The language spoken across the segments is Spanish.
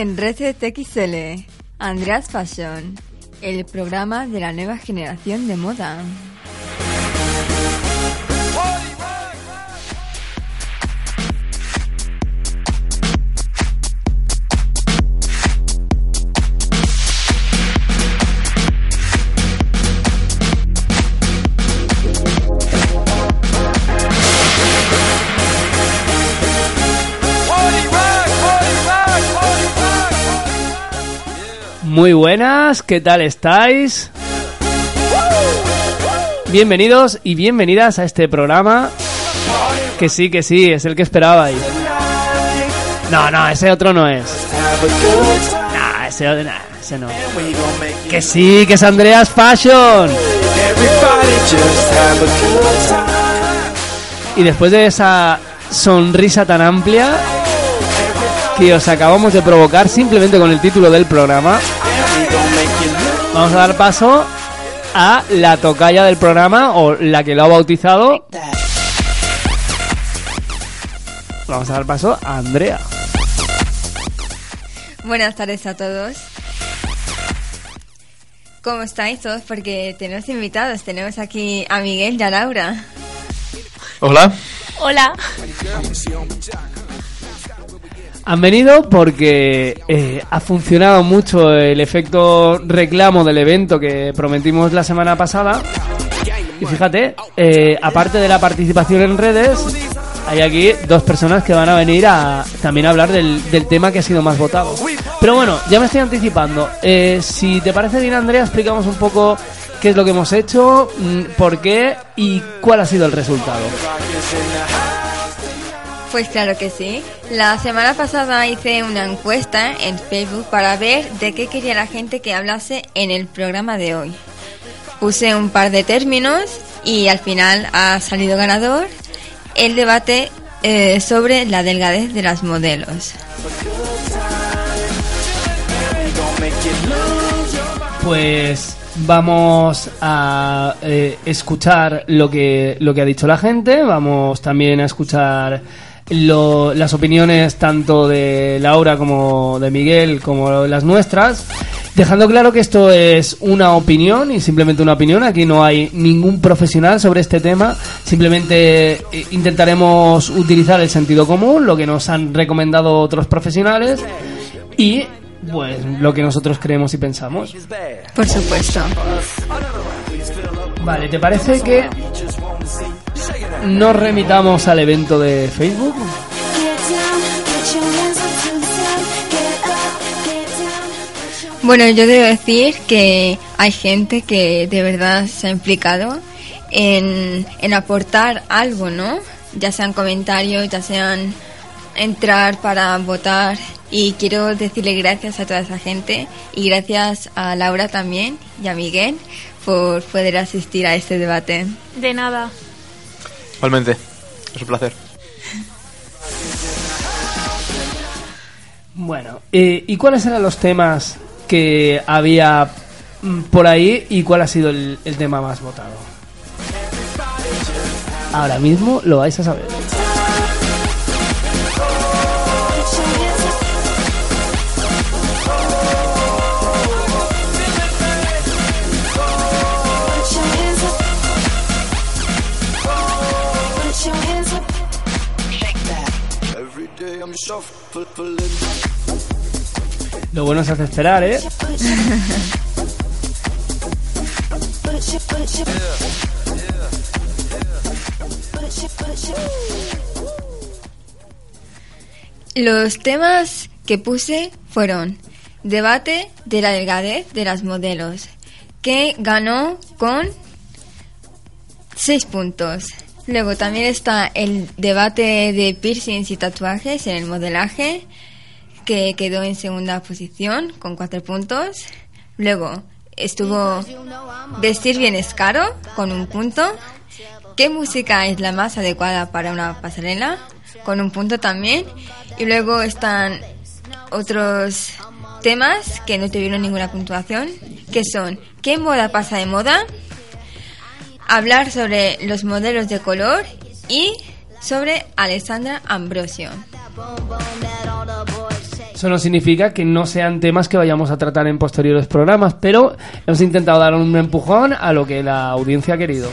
En Reset XL, Andreas Fashion, el programa de la nueva generación de moda. Muy buenas, ¿qué tal estáis? Bienvenidos y bienvenidas a este programa. Que sí, que sí, es el que esperabais. No, no, ese otro no es. No, ese, nah, ese no. Que sí, que es Andreas Fashion. Y después de esa sonrisa tan amplia que os acabamos de provocar simplemente con el título del programa, vamos a dar paso a la tocaya del programa o la que lo ha bautizado. Vamos a dar paso a Andrea. Buenas tardes a todos. ¿Cómo estáis todos? Porque tenemos invitados. Tenemos aquí a Miguel y a Laura. Hola. Hola. Han venido porque eh, ha funcionado mucho el efecto reclamo del evento que prometimos la semana pasada. Y fíjate, eh, aparte de la participación en redes, hay aquí dos personas que van a venir a también a hablar del, del tema que ha sido más votado. Pero bueno, ya me estoy anticipando. Eh, si te parece bien, Andrea, explicamos un poco qué es lo que hemos hecho, mm, por qué y cuál ha sido el resultado. Pues claro que sí. La semana pasada hice una encuesta en Facebook para ver de qué quería la gente que hablase en el programa de hoy. Puse un par de términos y al final ha salido ganador el debate eh, sobre la delgadez de las modelos. Pues vamos a eh, escuchar lo que, lo que ha dicho la gente, vamos también a escuchar lo- las opiniones tanto de Laura como de Miguel como las nuestras, dejando claro que esto es una opinión y simplemente una opinión, aquí no hay ningún profesional sobre este tema, simplemente eh, intentaremos utilizar el sentido común, lo que nos han recomendado otros profesionales y pues lo que nosotros creemos y pensamos. Por supuesto. Vale, ¿te parece que nos remitamos al evento de Facebook? Bueno, yo debo decir que hay gente que de verdad se ha implicado en, en aportar algo, ¿no? Ya sean comentarios, ya sean entrar para votar. Y quiero decirle gracias a toda esa gente y gracias a Laura también y a Miguel por poder asistir a este debate. De nada. Igualmente. Es un placer. Bueno, eh, ¿y cuáles eran los temas que había mm, por ahí y cuál ha sido el, el tema más votado? Ahora mismo lo vais a saber. Lo bueno se hace esperar, ¿eh? Los temas que puse fueron debate de la delgadez de las modelos, que ganó con Seis puntos. Luego también está el debate de piercings y tatuajes en el modelaje, que quedó en segunda posición con cuatro puntos. Luego estuvo vestir bien es caro con un punto. ¿Qué música es la más adecuada para una pasarela? Con un punto también. Y luego están otros temas que no tuvieron ninguna puntuación, que son ¿qué moda pasa de moda? Hablar sobre los modelos de color y sobre Alessandra Ambrosio. Eso no significa que no sean temas que vayamos a tratar en posteriores programas, pero hemos intentado dar un empujón a lo que la audiencia ha querido.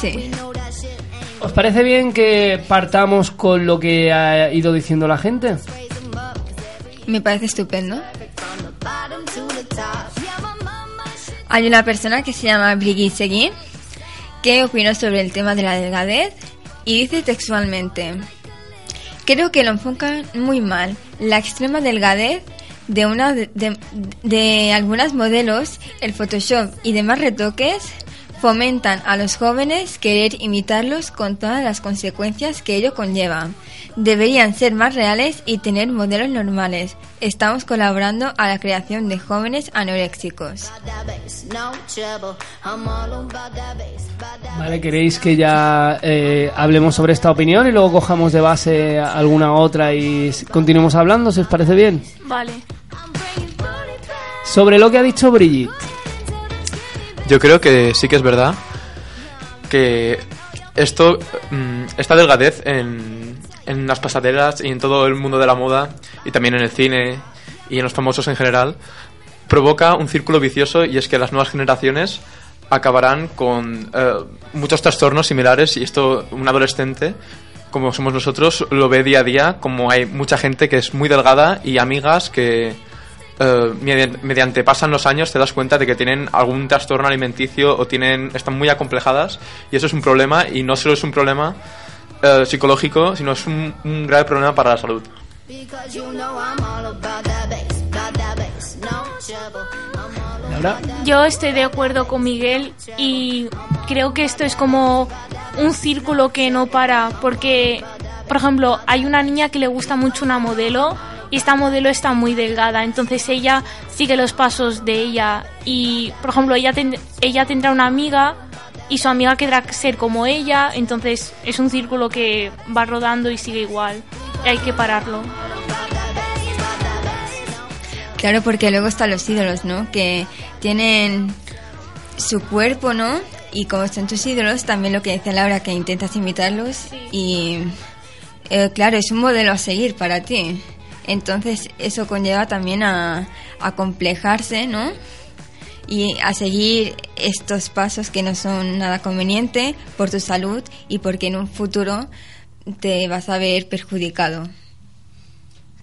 Sí. ¿Os parece bien que partamos con lo que ha ido diciendo la gente? Me parece estupendo. Hay una persona que se llama Brigitte que opinó sobre el tema de la delgadez y dice textualmente, creo que lo enfocan muy mal. La extrema delgadez de, una de, de- algunas modelos, el Photoshop y demás retoques fomentan a los jóvenes querer imitarlos con todas las consecuencias que ello conlleva. Deberían ser más reales y tener modelos normales. Estamos colaborando a la creación de jóvenes anoréxicos. Vale, ¿queréis que ya eh, hablemos sobre esta opinión y luego cojamos de base alguna otra y continuemos hablando, si os parece bien? Vale. Sobre lo que ha dicho Brigitte. Yo creo que sí que es verdad que esto, mm, esta delgadez en, en las pasarelas y en todo el mundo de la moda y también en el cine y en los famosos en general provoca un círculo vicioso y es que las nuevas generaciones acabarán con eh, muchos trastornos similares y esto un adolescente como somos nosotros lo ve día a día como hay mucha gente que es muy delgada y amigas que eh, mediante, pasan los años te das cuenta de que tienen algún trastorno alimenticio o tienen están muy acomplejadas y eso es un problema y no solo es un problema eh, psicológico sino es un, un grave problema para la salud. Laura. Yo estoy de acuerdo con Miguel y creo que esto es como un círculo que no para porque, por ejemplo, hay una niña que le gusta mucho una modelo y esta modelo está muy delgada, entonces ella sigue los pasos de ella. Y, por ejemplo, ella, ten- ella tendrá una amiga y su amiga querrá ser como ella, entonces es un círculo que va rodando y sigue igual. Y hay que pararlo. Claro, porque luego están los ídolos, ¿no? Que tienen su cuerpo, ¿no? Y como son tus ídolos, también lo que decía Laura, que intentas imitarlos. Y eh, claro, es un modelo a seguir para ti. Entonces, eso conlleva también a, a complejarse, ¿no? Y a seguir estos pasos que no son nada conveniente por tu salud y porque en un futuro te vas a ver perjudicado.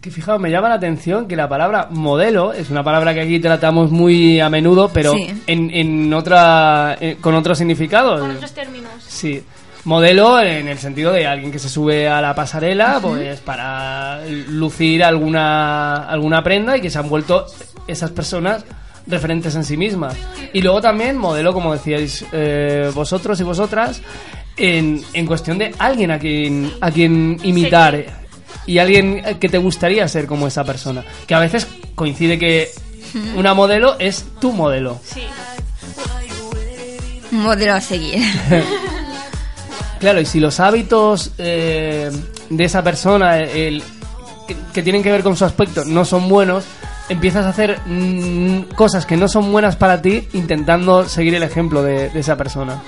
Que fijaos, me llama la atención que la palabra modelo es una palabra que aquí tratamos muy a menudo, pero Sí. en, en otra, eh, con otro significado. Con otros términos. Sí. Modelo en el sentido de alguien que se sube a la pasarela pues para lucir alguna, alguna prenda y que se han vuelto esas personas referentes en sí mismas. Y luego también modelo, como decíais eh, vosotros y vosotras, en, en cuestión de alguien a quien, a quien imitar y alguien que te gustaría ser como esa persona. Que a veces coincide que una modelo es tu modelo. Sí. Un modelo a seguir. Claro, y si los hábitos eh, de esa persona el- que, que tienen que ver con su aspecto no son buenos, empiezas a hacer mm, cosas que no son buenas para ti intentando seguir el ejemplo de, de esa persona.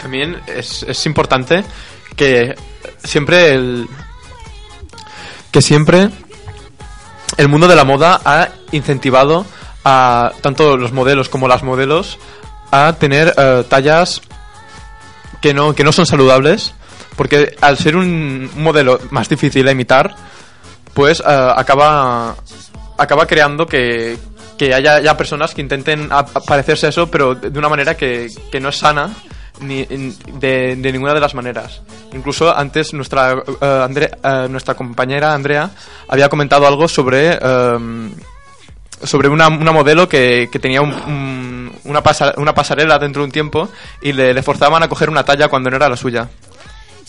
También es, es importante que siempre el que siempre el mundo de la moda ha incentivado a tanto los modelos como las modelos a tener eh, tallas que no que no son saludables porque al ser un modelo más difícil a imitar pues eh, acaba acaba creando que, que haya, haya personas que intenten parecerse a eso pero de una manera que, que no es sana ni de, de ninguna de las maneras incluso antes nuestra Andre- eh, nuestra compañera Andrea había comentado algo sobre em, sobre una, una modelo que, que tenía un, una pasarela dentro de un tiempo y le, le forzaban a coger una talla cuando no era la suya.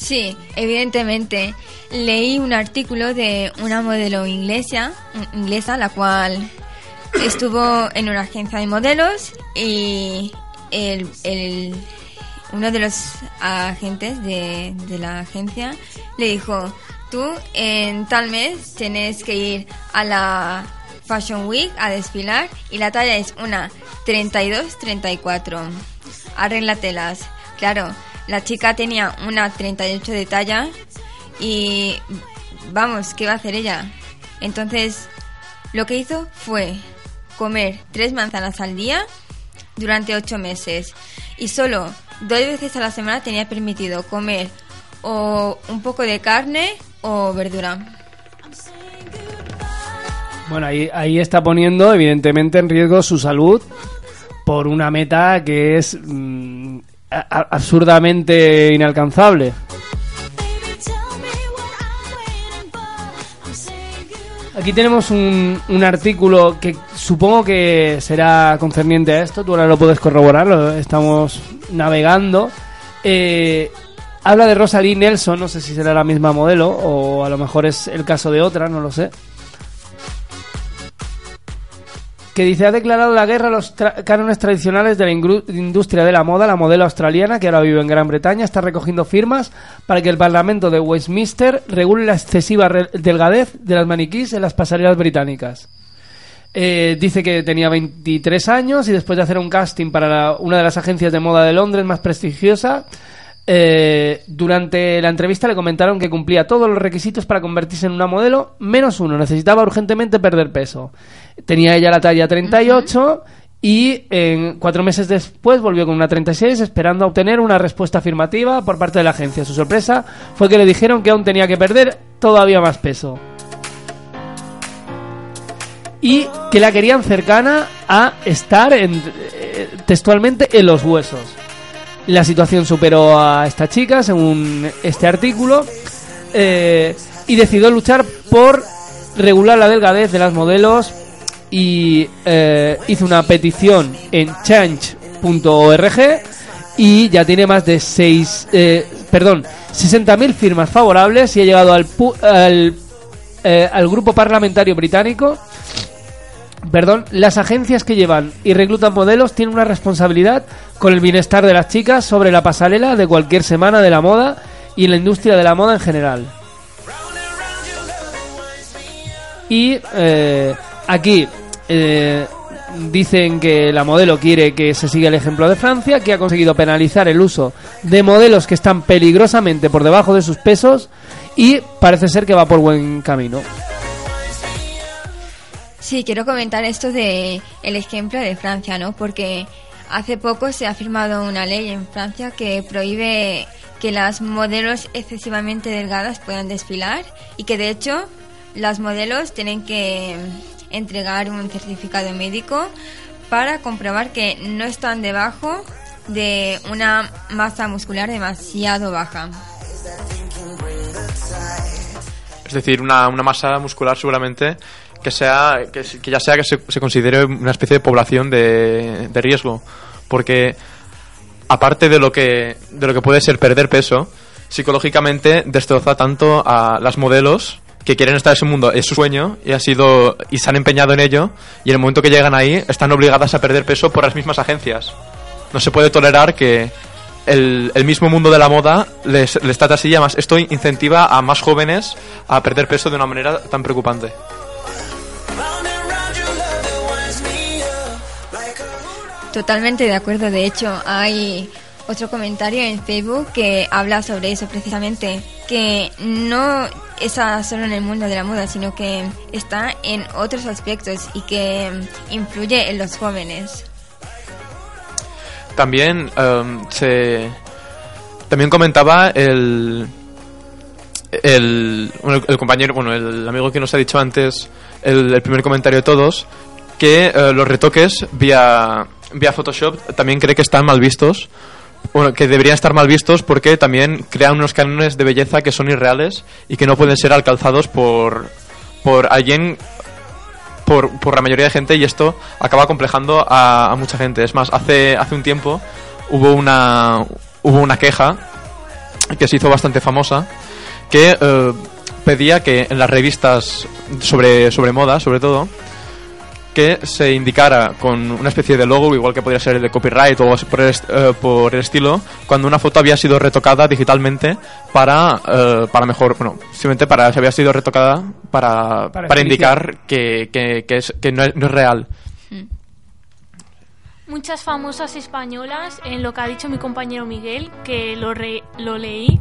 Sí, evidentemente. Leí un artículo de una modelo inglesa, inglesa la cual estuvo en una agencia de modelos y el, el- uno de los agentes de, de la agencia le dijo, tú en tal mes tienes que ir a la Fashion Week a desfilar y la talla es una 32-34. Arréglatelas. Claro, la chica tenía una 38 de talla y vamos, ¿qué va a hacer ella? Entonces, lo que hizo fue comer tres manzanas al día durante ocho meses y solo dos veces a la semana tenía permitido comer o un poco de carne o verdura. Bueno, ahí, ahí está poniendo evidentemente en riesgo su salud por una meta que es mm, absurdamente inalcanzable. Aquí tenemos un, artículo que supongo que será concerniente a esto, tú ahora lo puedes corroborar, lo estamos navegando. Eh, habla de Rosalie Nelson, no sé si será la misma modelo o a lo mejor es el caso de otra, no lo sé que dice ha declarado la guerra a los tra- cánones tradicionales de la industria de la moda. La modelo australiana, que ahora vive en Gran Bretaña, está recogiendo firmas para que el Parlamento de Westminster regule la excesiva delgadez de las maniquís en las pasarelas británicas. Eh, dice que tenía 23 años y después de hacer un casting para una de las agencias de moda de Londres más prestigiosa, eh, durante la entrevista le comentaron que cumplía todos los requisitos para convertirse en una modelo, menos uno, necesitaba urgentemente perder peso. Tenía ella la talla 38 y en cuatro meses después volvió con una 36 esperando obtener una respuesta afirmativa por parte de la agencia. Su sorpresa fue que le dijeron que aún tenía que perder todavía más peso. Y que la querían cercana a estar en- eh, textualmente en los huesos. La situación superó a esta chica, según este artículo, eh, y decidió luchar por regular la delgadez de las modelos y eh, hizo una petición en change.org y ya tiene más de 6, eh, perdón, 60.000 firmas favorables y ha llegado al, pu- al, eh, al grupo parlamentario británico Perdón, las agencias que llevan y reclutan modelos tienen una responsabilidad con el bienestar de las chicas sobre la pasarela de cualquier semana de la moda y en la industria de la moda en general. Y eh, aquí eh, dicen que la modelo quiere que se siga el ejemplo de Francia, que ha conseguido penalizar el uso de modelos que están peligrosamente por debajo de sus pesos y parece ser que va por buen camino. Sí, quiero comentar esto de el ejemplo de Francia, ¿no? Porque hace poco se ha firmado una ley en Francia que prohíbe que las modelos excesivamente delgadas puedan desfilar y que de hecho las modelos tienen que entregar un certificado médico para comprobar que no están debajo de una masa muscular demasiado baja. Es decir, una, una masa muscular seguramente que sea que, ya sea que se, se considere una especie de población de, de riesgo. Porque aparte de lo que de lo que puede ser perder peso, psicológicamente destroza tanto a las modelos que quieren estar en ese mundo, es su sueño y ha sido y se han empeñado en ello y en el momento que llegan ahí están obligadas a perder peso por las mismas agencias. No se puede tolerar que el, el mismo mundo de la moda les, les trata así y además esto incentiva a más jóvenes a perder peso de una manera tan preocupante. Totalmente de acuerdo. De hecho, hay otro comentario en Facebook que habla sobre eso precisamente, que no está solo en el mundo de la moda, sino que está en otros aspectos y que influye en los jóvenes. También em, se también comentaba el el, el compañero, bueno, el amigo que nos ha dicho antes el, el primer comentario de todos que eh, los retoques vía vía Photoshop también cree que están mal vistos. Bueno, que deberían estar mal vistos porque también crean unos cánones de belleza que son irreales y que no pueden ser alcanzados por por alguien por, por la mayoría de gente y esto acaba complejando a, mucha gente. Es más, hace, hace un tiempo hubo una, hubo una queja que se hizo bastante famosa que eh, pedía que en las revistas sobre, sobre moda, sobre todo, que se indicara con una especie de logo, igual que podría ser el de copyright o por el, est- eh, por el estilo, cuando una foto había sido retocada digitalmente para, eh, para mejor, bueno, simplemente para, se había sido retocada para, Para para, indicar que, que, que, es, que no, es, no es real. Muchas famosas españolas, en lo que ha dicho mi compañero Miguel, que lo, re- lo leí,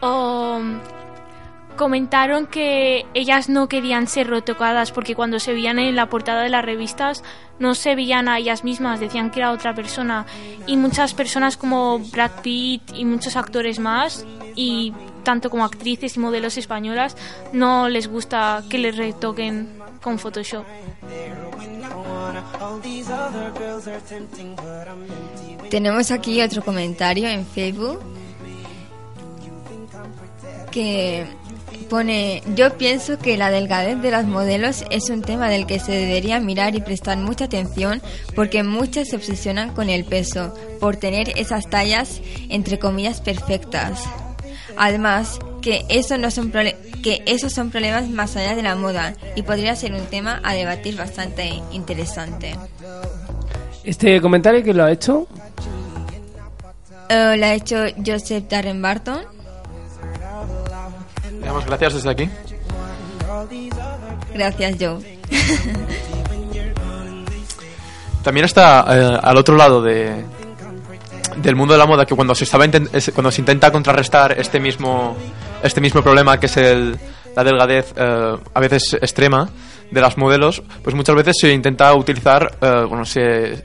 um, comentaron que ellas no querían ser retocadas porque cuando se veían en la portada de las revistas no se veían a ellas mismas, decían que era otra persona. Y muchas personas como Brad Pitt y muchos actores más, y tanto como actrices y modelos españolas, no les gusta que les retoquen con Photoshop. Tenemos aquí otro comentario en Facebook que pone, yo pienso que la delgadez de las modelos es un tema del que se debería mirar y prestar mucha atención porque muchas se obsesionan con el peso por tener esas tallas entre comillas perfectas. Además, que eso no son que esos son problemas más allá de la moda y podría ser un tema a debatir bastante interesante. Este comentario que lo ha hecho, la ha hecho Joseph Darren Barton. Le damos gracias desde aquí. Gracias, Joe. También está eh, al otro lado de, del mundo de la moda que cuando se estaba cuando se intenta contrarrestar este mismo este mismo problema que es el, la delgadez eh, a veces extrema de las modelos, pues muchas veces se intenta utilizar eh, bueno se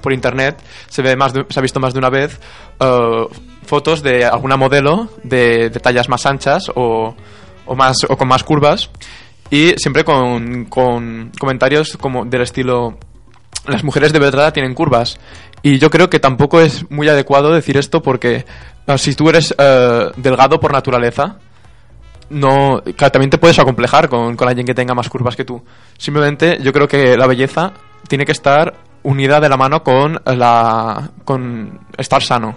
por internet se ve más de- se ha visto más de una vez eh, fotos de alguna modelo de, tallas más anchas o, más o con más curvas y siempre con, comentarios como del estilo las mujeres de verdad tienen curvas. Y yo creo que tampoco es muy adecuado decir esto porque eh, si tú eres eh, delgado por naturaleza, no también te puedes acomplejar con, con alguien que tenga más curvas que tú. Simplemente yo creo que la belleza tiene que estar unida de la mano con la con estar sano.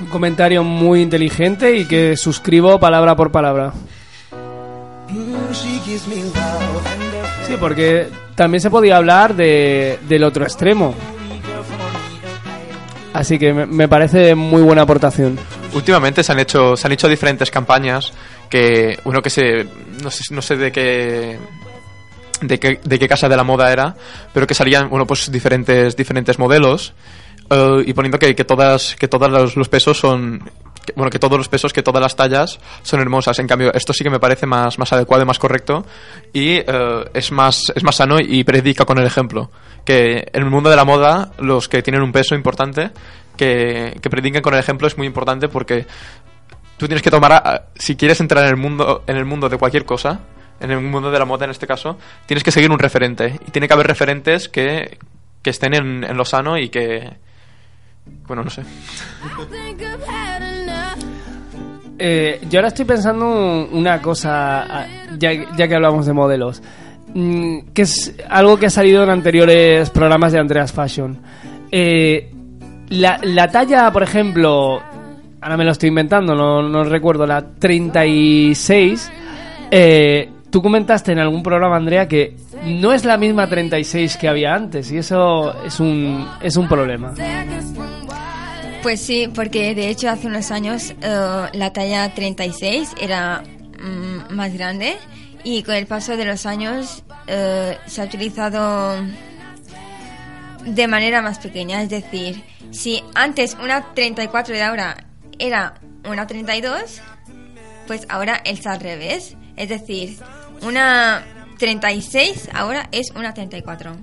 Un comentario muy inteligente y que suscribo palabra por palabra. Sí, porque también se podía hablar de, del otro extremo. Así que me, me parece muy buena aportación. Últimamente se han hecho se han hecho diferentes campañas que uno que se no sé, no sé de qué de qué, de qué casa de la moda era, pero que salían bueno pues diferentes diferentes modelos eh, y poniendo que, que todas que todos los, los pesos son que- bueno que todos los pesos que todas las tallas son hermosas. En cambio esto sí que me parece más más adecuado y más correcto y eh, es más es más sano y predica con el ejemplo. Que en el mundo de la moda los que tienen un peso importante que, que prediquen con el ejemplo es muy importante porque tú tienes que tomar a- si quieres entrar en el mundo en el mundo de cualquier cosa en el mundo de la moda en este caso tienes que seguir un referente y tiene que haber referentes que, que estén en, en lo sano y que bueno no sé Eh, yo ahora estoy pensando una cosa, ah, ya, ya que hablamos de modelos, mm, que es algo que ha salido en anteriores programas de Andreas Fashion. Eh, la, la talla, por ejemplo, ahora me lo estoy inventando, no, no recuerdo, la 36, eh, tú comentaste en algún programa, Andrea, que no es la misma 36 que había antes y eso es un, es un problema. Pues sí, porque de hecho hace unos años eh, la talla 36 era mm, más grande y con el paso de los años eh, se ha utilizado de manera más pequeña. Es decir, si antes una 34 de ahora era una 32, pues ahora es al revés. Es decir, una 36 ahora es una 34.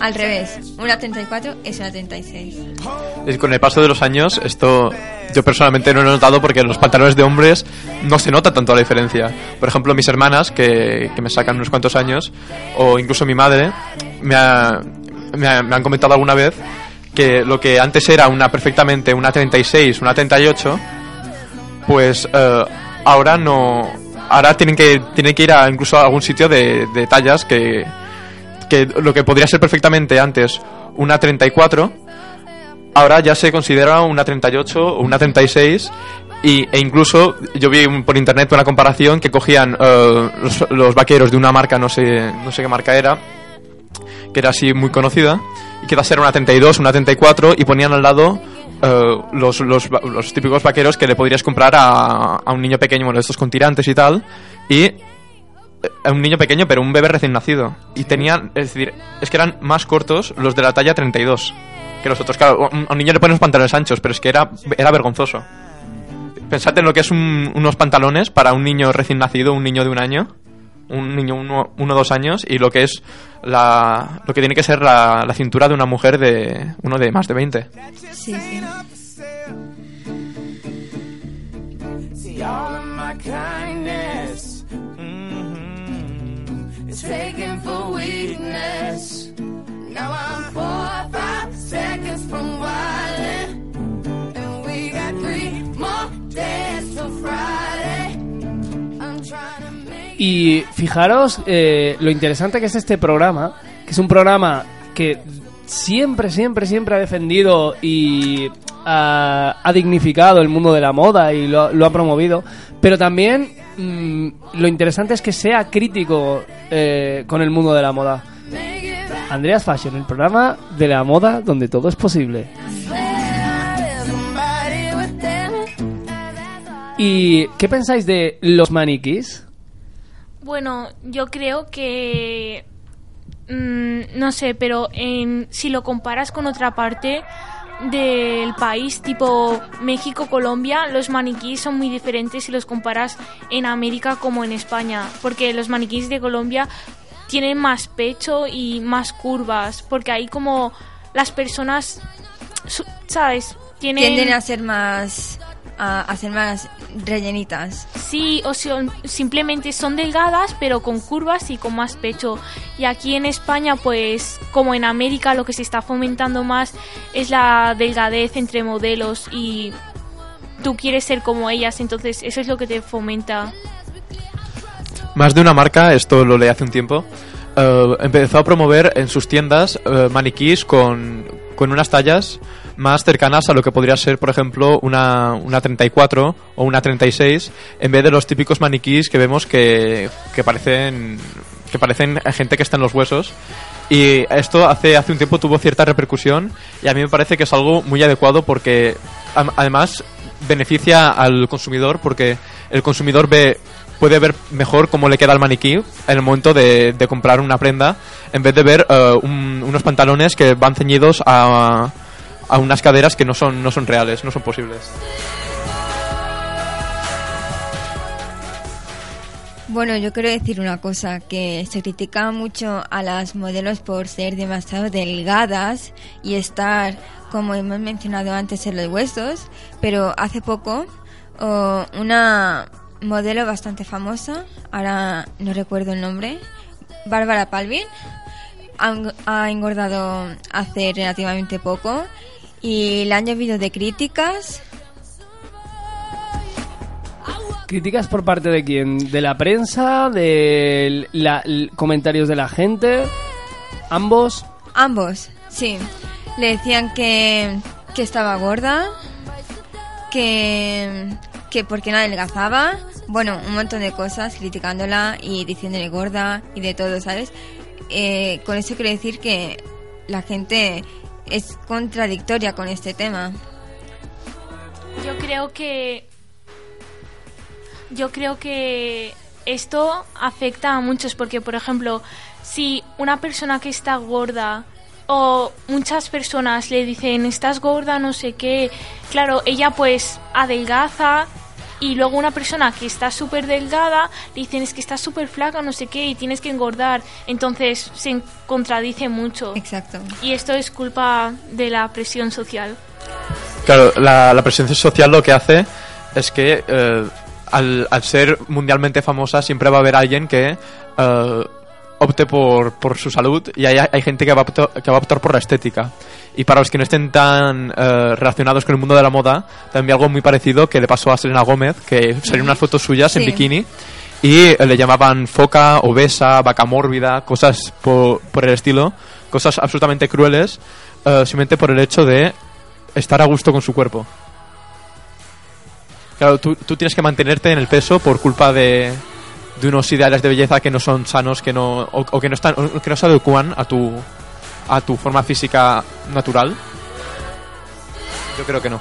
Al revés, una 34 es una 36. Y con el paso de los años, esto yo personalmente no lo he notado porque en los pantalones de hombres no se nota tanto la diferencia. Por ejemplo, mis hermanas, que, que me sacan unos cuantos años, o incluso mi madre, me, ha- me, ha- me han comentado alguna vez que lo que antes era una perfectamente una 36, una 38, pues eh, ahora no, ahora tienen que, tienen que ir a incluso a algún sitio de, de tallas que, que lo que podría ser perfectamente antes una 34, ahora ya se considera una 38 o una 36 y, e incluso yo vi por internet una comparación que cogían eh, los, los vaqueros de una marca, no sé, no sé qué marca era, que era así muy conocida, y que iba a ser una 32, una 34, y ponían al lado eh, los, los, típicos vaqueros que le podrías comprar a, a un niño pequeño, bueno, estos con tirantes y tal, y eh, a un niño pequeño, pero un bebé recién nacido. Y tenían, es decir, es que eran más cortos los de la talla 32 que los otros. Claro, a un niño le ponen los pantalones anchos, pero es que era, era vergonzoso. Pensad en lo que es un- unos pantalones para un niño recién nacido, un niño de un año, un niño uno, uno o dos años, y lo que es la, lo que tiene que ser la, la cintura de una mujer de uno de más de 20. Sí, sí. See all of my kindness mm-hmm, is taken for weakness. Now I'm four or five seconds from wildin', and we got three more days till Friday. Y fijaros eh, lo interesante que es este programa, que es un programa que siempre, siempre, siempre ha defendido y ha, ha dignificado el mundo de la moda y lo, ha promovido, pero también mm, lo interesante es que sea crítico eh, con el mundo de la moda. Andreas Fashion, el programa de la moda donde todo es posible. ¿Y qué pensáis de los maniquís? Bueno, yo creo que mm, no sé, pero en, si lo comparas con otra parte del país, tipo México, Colombia, los maniquíes son muy diferentes si los comparas en América como en España, porque los maniquíes de Colombia tienen más pecho y más curvas, porque ahí como las personas, ¿sabes? Tienen... Tienden a ser más a, ser más rellenitas. Sí, o son, simplemente son delgadas, pero con curvas y con más pecho. Y aquí en España, pues, como en América, lo que se está fomentando más es la delgadez entre modelos y tú quieres ser como ellas, entonces eso es lo que te fomenta. Más de una marca, esto lo leí hace un tiempo, eh, empezó a promover en sus tiendas eh, maniquís con, con unas tallas más cercanas a lo que podría ser, por ejemplo, una, una 34 o una 36, en vez de los típicos maniquís que vemos que, que parecen que parecen gente que está en los huesos. Y esto hace, hace un tiempo tuvo cierta repercusión y a mí me parece que es algo muy adecuado porque además beneficia al consumidor porque el consumidor ve puede ver mejor cómo le queda el maniquí en el momento de, de comprar una prenda en vez de ver eh, un- unos pantalones que van ceñidos a unas caderas que no son, no son reales, no son posibles. Bueno, yo quiero decir una cosa, que se critica mucho a las modelos por ser demasiado delgadas y estar, como hemos mencionado antes, en los huesos, pero hace poco oh, una modelo bastante famosa, ahora no recuerdo el nombre, Bárbara Palvin, ha engordado hace relativamente poco y le han llovido de críticas ¿Críticas por parte de quién? ¿De la prensa? ¿De la, comentarios de la gente? ¿Ambos? Ambos, sí. Le decían que, que estaba gorda, que, que porque no adelgazaba. Bueno, un montón de cosas criticándola y diciéndole gorda y de todo, ¿sabes? Eh, con eso quiero decir que la gente es contradictoria con este tema. Yo creo que. Yo creo que esto afecta a muchos porque, por ejemplo, si una persona que está gorda o muchas personas le dicen estás gorda, no sé qué, claro, ella pues adelgaza y luego una persona que está súper delgada le dicen es que estás súper flaca, no sé qué, y tienes que engordar. Entonces se contradice mucho. Exacto. Y esto es culpa de la presión social. Claro, la, la presión social lo que hace es que eh, al, al ser mundialmente famosa siempre va a haber alguien que eh, opte por, por su salud y hay, hay gente que va, a optar, que va a optar por la estética. Y para los que no estén tan eh, relacionados con el mundo de la moda, también algo muy parecido que le pasó a Selena Gómez, que salieron unas fotos suyas en bikini y eh, le llamaban foca, obesa, vaca mórbida, cosas po- por, el estilo, cosas absolutamente crueles, eh, simplemente por el hecho de estar a gusto con su cuerpo. Claro, tú, tú tienes que mantenerte en el peso por culpa de, de unos ideales de belleza que no son sanos, que no, o, o que no están, o que no se adecuan a tu, a tu forma física natural. Yo creo que no.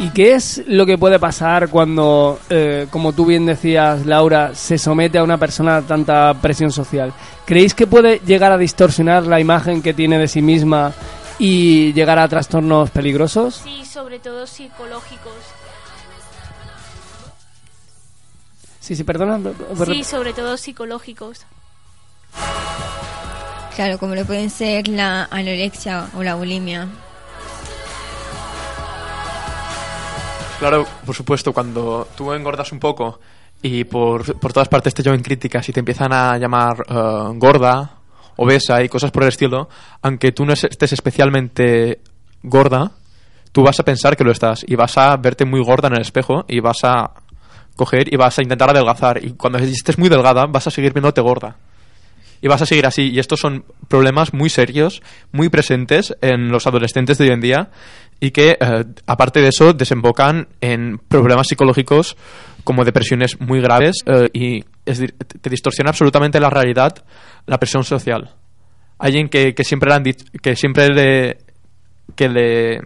¿Y qué es lo que puede pasar cuando, eh, como tú bien decías, Laura, se somete a una persona a tanta presión social? ¿Creéis que puede llegar a distorsionar la imagen que tiene de sí misma y llegar a trastornos peligrosos? Sí, sobre todo psicológicos. Sí, sí, perdona. Sí, sobre todo psicológicos. Claro, como lo pueden ser la anorexia o la bulimia. Claro, por supuesto, cuando tú engordas un poco y por, por todas partes te llevan críticas y te empiezan a llamar eh, gorda, obesa y cosas por el estilo, aunque tú no es- estés especialmente gorda, tú vas a pensar que lo estás y vas a verte muy gorda en el espejo y vas a coger y vas a intentar adelgazar y cuando estés muy delgada vas a seguir viéndote gorda. Y vas a seguir así. Y estos son problemas muy serios, muy presentes en los adolescentes de hoy en día y que, eh, aparte de eso, desembocan en problemas psicológicos como depresiones muy graves eh, y es te distorsiona absolutamente la realidad, la presión social. Alguien que, que siempre le han dicho, que siempre le, que le,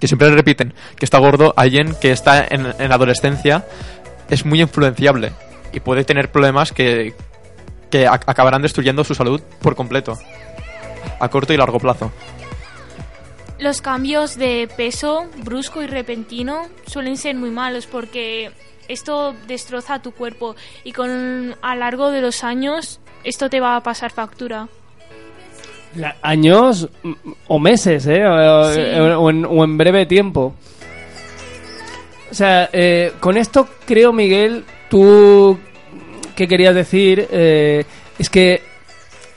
que siempre le repiten que está gordo, alguien que está en, en adolescencia es muy influenciable y puede tener problemas que, que ac- acabarán destruyendo su salud por completo, a corto y largo plazo. Los cambios de peso brusco y repentino suelen ser muy malos porque esto destroza tu cuerpo y con a lo largo de los años esto te va a pasar factura. La- años mm, o meses, ¿eh? O, Sí. o en, o en breve tiempo. O sea, eh, con esto creo, Miguel, tú que querías decir eh, es que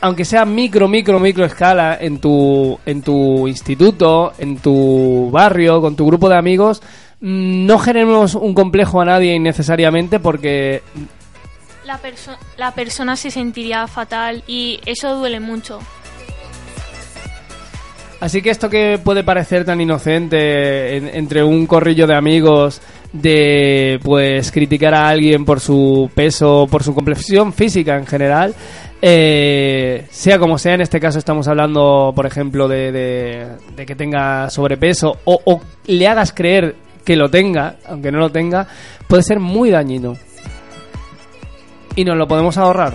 aunque sea micro, micro, micro escala en tu, en tu instituto, en tu barrio, con tu grupo de amigos, no generemos un complejo a nadie innecesariamente porque La, perso- la persona se sentiría fatal y eso duele mucho. Así que esto que puede parecer tan inocente en- entre un corrillo de amigos de pues criticar a alguien por su peso, por su complexión física en general, eh, sea como sea, en este caso estamos hablando, por ejemplo, de, de- de que tenga sobrepeso o, o le hagas creer que lo tenga, aunque no lo tenga, puede ser muy dañino. Y nos lo podemos ahorrar.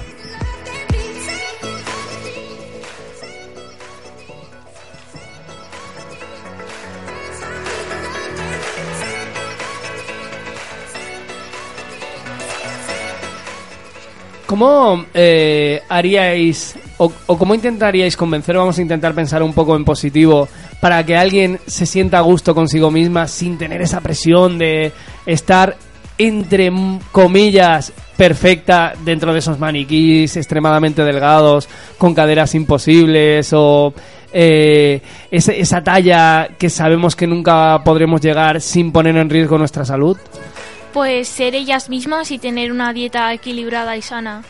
¿Cómo eh, haríais o, cómo intentaríais convencer, vamos a intentar pensar un poco en positivo, para que alguien se sienta a gusto consigo misma sin tener esa presión de estar, entre comillas, perfecta dentro de esos maniquís extremadamente delgados, con caderas imposibles o eh, esa talla que sabemos que nunca podremos llegar sin poner en riesgo nuestra salud? Pues ser ellas mismas y tener una dieta equilibrada y sana.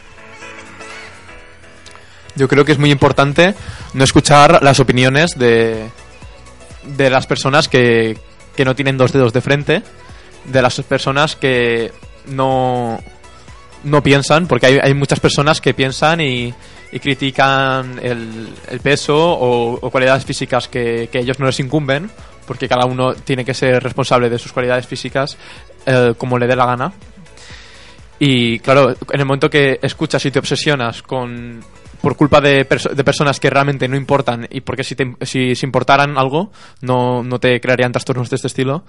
Yo creo que es muy importante no escuchar las opiniones de, de las personas que, que no tienen dos dedos de frente, de las personas que no, no piensan, porque hay, hay muchas personas que piensan y, critican el, peso o, o cualidades físicas que, que ellos no les incumben, porque cada uno tiene que ser responsable de sus cualidades físicas eh, como le dé la gana. Y claro, en el momento que escuchas y te obsesionas con por culpa de, perso- de personas que realmente no importan y porque si, te, si, si importaran algo no, no te crearían trastornos de este estilo,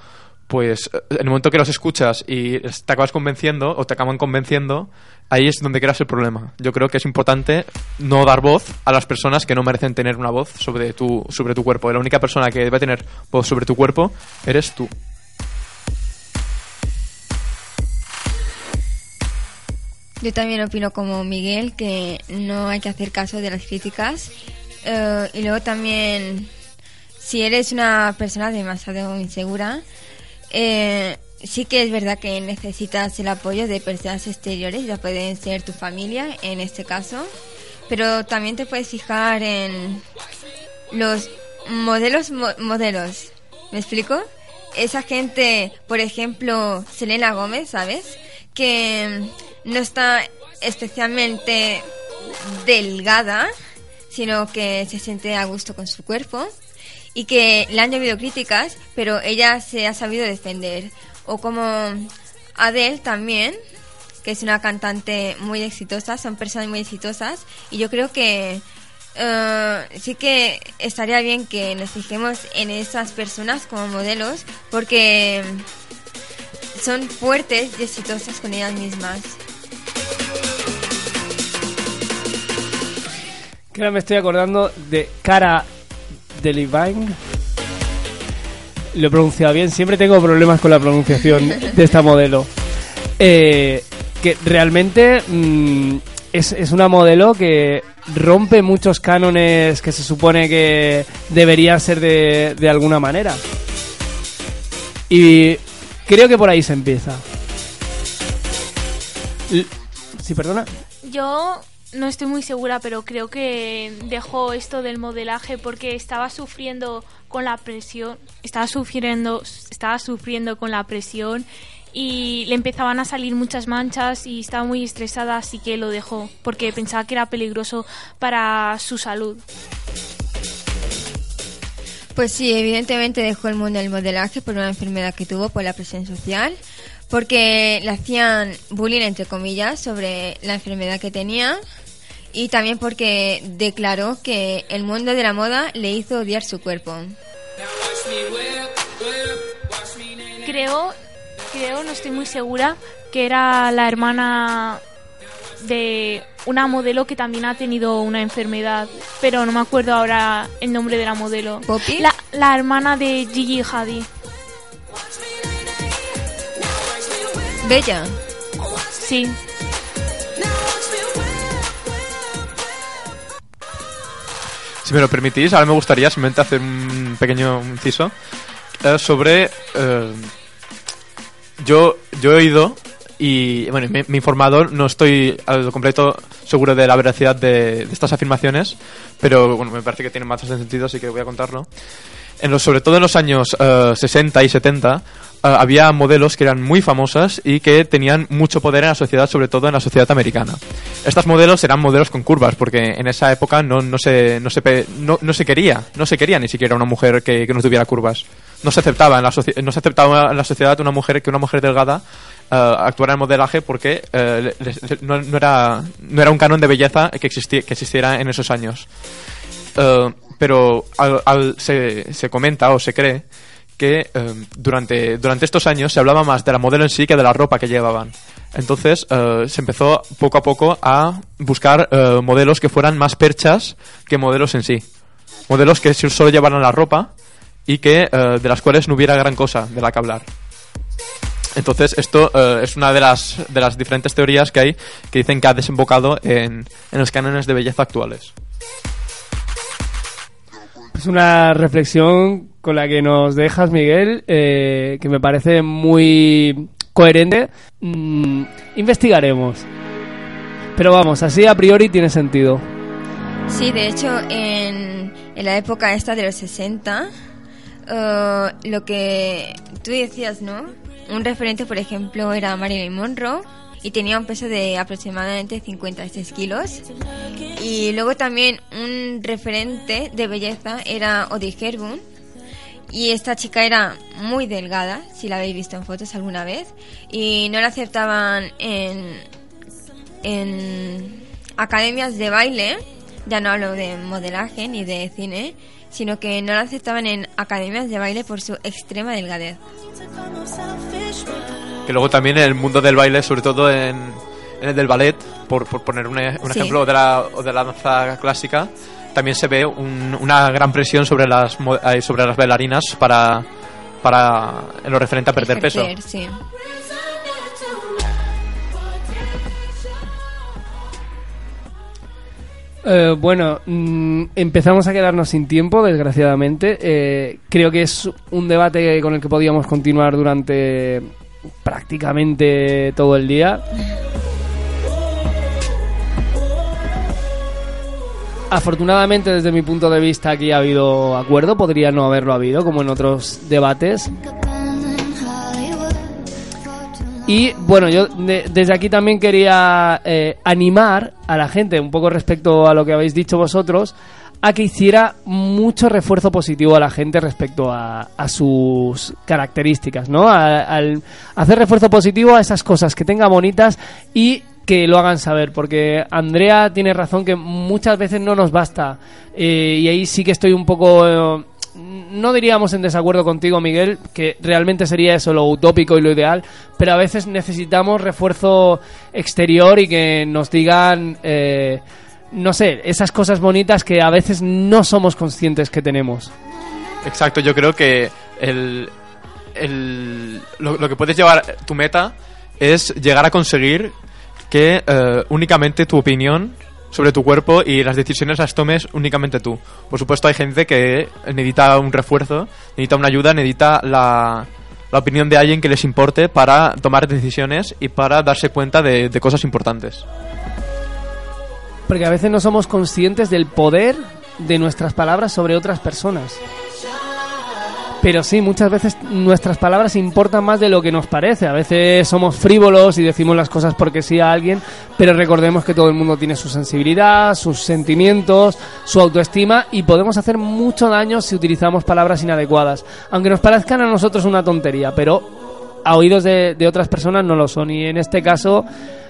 pues eh, en el momento que los escuchas y te acabas convenciendo o te acaban convenciendo, ahí es donde creas el problema. Yo creo que es importante no dar voz a las personas que no merecen tener una voz sobre tu, sobre tu cuerpo. La única persona que debe tener voz sobre tu cuerpo eres tú. Yo también opino como Miguel que no hay que hacer caso de las críticas. Eh, y luego también, si eres una persona demasiado insegura, eh, sí que es verdad que necesitas el apoyo de personas exteriores, ya pueden ser tu familia en este caso, pero también te puedes fijar en los modelos mo- modelos. ¿Me explico? Esa gente, por ejemplo, Selena Gómez, ¿sabes? Que no está especialmente delgada, sino que se siente a gusto con su cuerpo y que le han llovido críticas, pero ella se ha sabido defender. O como Adele también, que es una cantante muy exitosa, son personas muy exitosas y yo creo que eh, sí que estaría bien que nos fijemos en esas personas como modelos porque son fuertes y exitosas con ellas mismas. Que me estoy acordando de Cara Delevingne. Lo he pronunciado bien. Siempre tengo problemas con la pronunciación de esta modelo. Eh, que realmente mm, es, es una modelo que rompe muchos cánones que se supone que deberían ser de, de alguna manera. Y creo que por ahí se empieza. Sí, perdona. Yo no estoy muy segura, pero creo que dejó esto del modelaje porque estaba sufriendo con la presión, estaba sufriendo, estaba sufriendo con la presión y le empezaban a salir muchas manchas y estaba muy estresada, así que lo dejó porque pensaba que era peligroso para su salud. Pues sí, evidentemente dejó el mundo del modelaje por una enfermedad que tuvo por la presión social, porque le hacían bullying entre comillas sobre la enfermedad que tenía y también porque declaró que el mundo de la moda le hizo odiar su cuerpo. Creo, creo, no estoy muy segura, que era la hermana de una modelo que también ha tenido una enfermedad, pero no me acuerdo ahora el nombre de la modelo. ¿Poppy? La, la hermana de Gigi Hadid. Bella. Sí. Si me lo permitís, ahora me gustaría simplemente hacer un pequeño inciso eh, sobre... eh, yo, yo he oído y bueno, me, he informado, no estoy al completo seguro de la veracidad de, de estas afirmaciones, pero bueno, me parece que tiene más sentido, así que voy a contarlo. En los, sobre todo en los años eh, 60 y 70 eh, había modelos que eran muy famosas y que tenían mucho poder en la sociedad, sobre todo en la sociedad americana. Estas modelos eran modelos con curvas, porque en esa época no, no, se, no, se, no, no se quería, no se quería ni siquiera una mujer que, que no tuviera curvas. No se aceptaba en la, no se aceptaba en la sociedad una mujer que una mujer delgada eh, actuara en modelaje porque eh, le- no, no era, no era un canon de belleza que, existi- que existiera en esos años. Pero al- se, se comenta o se cree que eh, durante, durante estos años se hablaba más de la modelo en sí que de la ropa que llevaban. Entonces eh, se empezó poco a poco a buscar eh, modelos que fueran más perchas que modelos en sí. Modelos que solo llevaran la ropa y que eh, de las cuales no hubiera gran cosa de la que hablar. Entonces, esto eh, es una de las, de las diferentes teorías que hay que dicen que ha desembocado en, en los cánones de belleza actuales. Es una reflexión con la que nos dejas, Miguel, eh, que me parece muy coherente. Mm, investigaremos. Pero vamos, así a priori tiene sentido. Sí, de hecho, en, en la época esta de los 60, eh, lo que tú decías, ¿no? Un referente, por ejemplo, era Marilyn Monroe y tenía un peso de aproximadamente 56 kilos. Y luego también un referente de belleza era Audrey Hepburn. Y esta chica era muy delgada, si la habéis visto en fotos alguna vez. Y no la aceptaban en, en academias de baile, ya no hablo de modelaje ni de cine, sino que no la aceptaban en academias de baile por su extrema delgadez. Que luego también en el mundo del baile, sobre todo en, en el del ballet, por, por poner un, e- un Sí. ejemplo, de la, de la danza clásica, también se ve un- una gran presión sobre las, eh, sobre las bailarinas para, para, en lo referente a perder peso. Ejercer, sí. Eh, bueno, mm, empezamos a quedarnos sin tiempo, desgraciadamente. Eh, creo que es un debate con el que podíamos continuar durante prácticamente todo el día. Afortunadamente, desde mi punto de vista, aquí ha habido acuerdo. Podría no haberlo habido, como en otros debates. Y bueno, yo de- desde aquí también quería eh, animar a la gente, un poco respecto a lo que habéis dicho vosotros, a que hiciera mucho refuerzo positivo a la gente respecto a, sus características, ¿no? Al hacer refuerzo positivo a esas cosas que tenga bonitas y que lo hagan saber, porque Andrea tiene razón que muchas veces no nos basta. eh, y ahí sí que estoy un poco... eh, no diríamos en desacuerdo contigo, Miguel, que realmente sería eso lo utópico y lo ideal, pero a veces necesitamos refuerzo exterior y que nos digan, eh, no sé, esas cosas bonitas que a veces no somos conscientes que tenemos. Exacto, yo creo que el, el- lo, que puedes llevar, tu meta es llegar a conseguir que eh, únicamente tu opinión sobre tu cuerpo y las decisiones las tomes únicamente tú. Por supuesto hay gente que necesita un refuerzo, necesita una ayuda, necesita la, la opinión de alguien que les importe para tomar decisiones y para darse cuenta de, de cosas importantes. Porque a veces no somos conscientes del poder de nuestras palabras sobre otras personas. Pero sí, muchas veces nuestras palabras importan más de lo que nos parece. A veces somos frívolos y decimos las cosas porque sí a alguien, pero recordemos que todo el mundo tiene su sensibilidad, sus sentimientos, su autoestima y podemos hacer mucho daño si utilizamos palabras inadecuadas. Aunque nos parezcan a nosotros una tontería, pero a oídos de, de otras personas no lo son. Y en este caso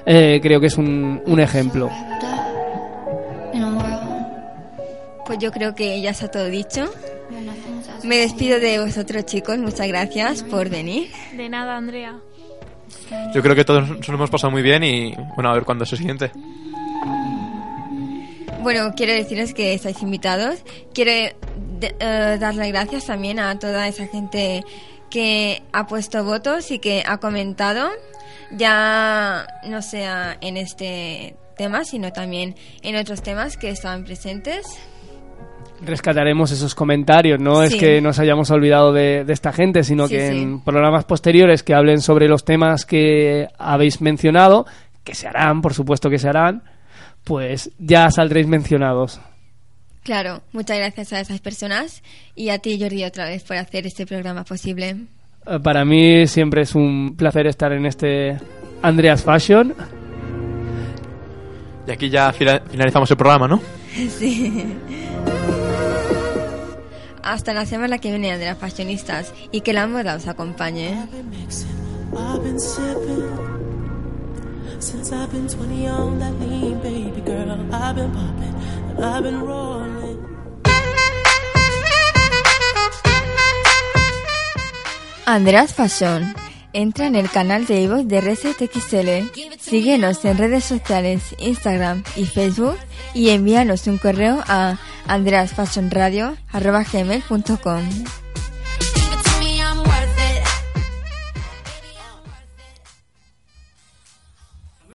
eh, creo que es un, un ejemplo. Pues yo creo que ya está todo dicho. Me despido de vosotros chicos, muchas gracias por venir. De nada, Andrea. Yo creo que todos nos lo hemos pasado muy bien y bueno, a ver cuándo es el siguiente. Bueno, quiero deciros que estáis invitados. Quiero de- eh, dar las gracias también a toda esa gente que ha puesto votos y que ha comentado, ya no sea en este tema, sino también en otros temas que estaban presentes. Rescataremos esos comentarios. No es que nos hayamos olvidado de, de esta gente, sino Sí, que sí. en programas posteriores que hablen sobre los temas que habéis mencionado, que se harán, por supuesto que se harán, pues ya saldréis mencionados. Claro, muchas gracias a esas personas y a ti Jordi otra vez por hacer este programa posible. Eh, Para mí siempre es un placer estar en este Andreas Fashion. Y aquí ya finalizamos el programa, ¿no? Sí. Hasta la semana que viene de las fashionistas y que la moda os acompañe. I've been sipping since I've been 20 on that lean, baby girl. I've been popping and I've been rolling. Andreas Fashion. Entra en el canal de Ivo de Reset XL. Síguenos en redes sociales, Instagram y Facebook y envíanos un correo a andreasfashionradio.gmail.com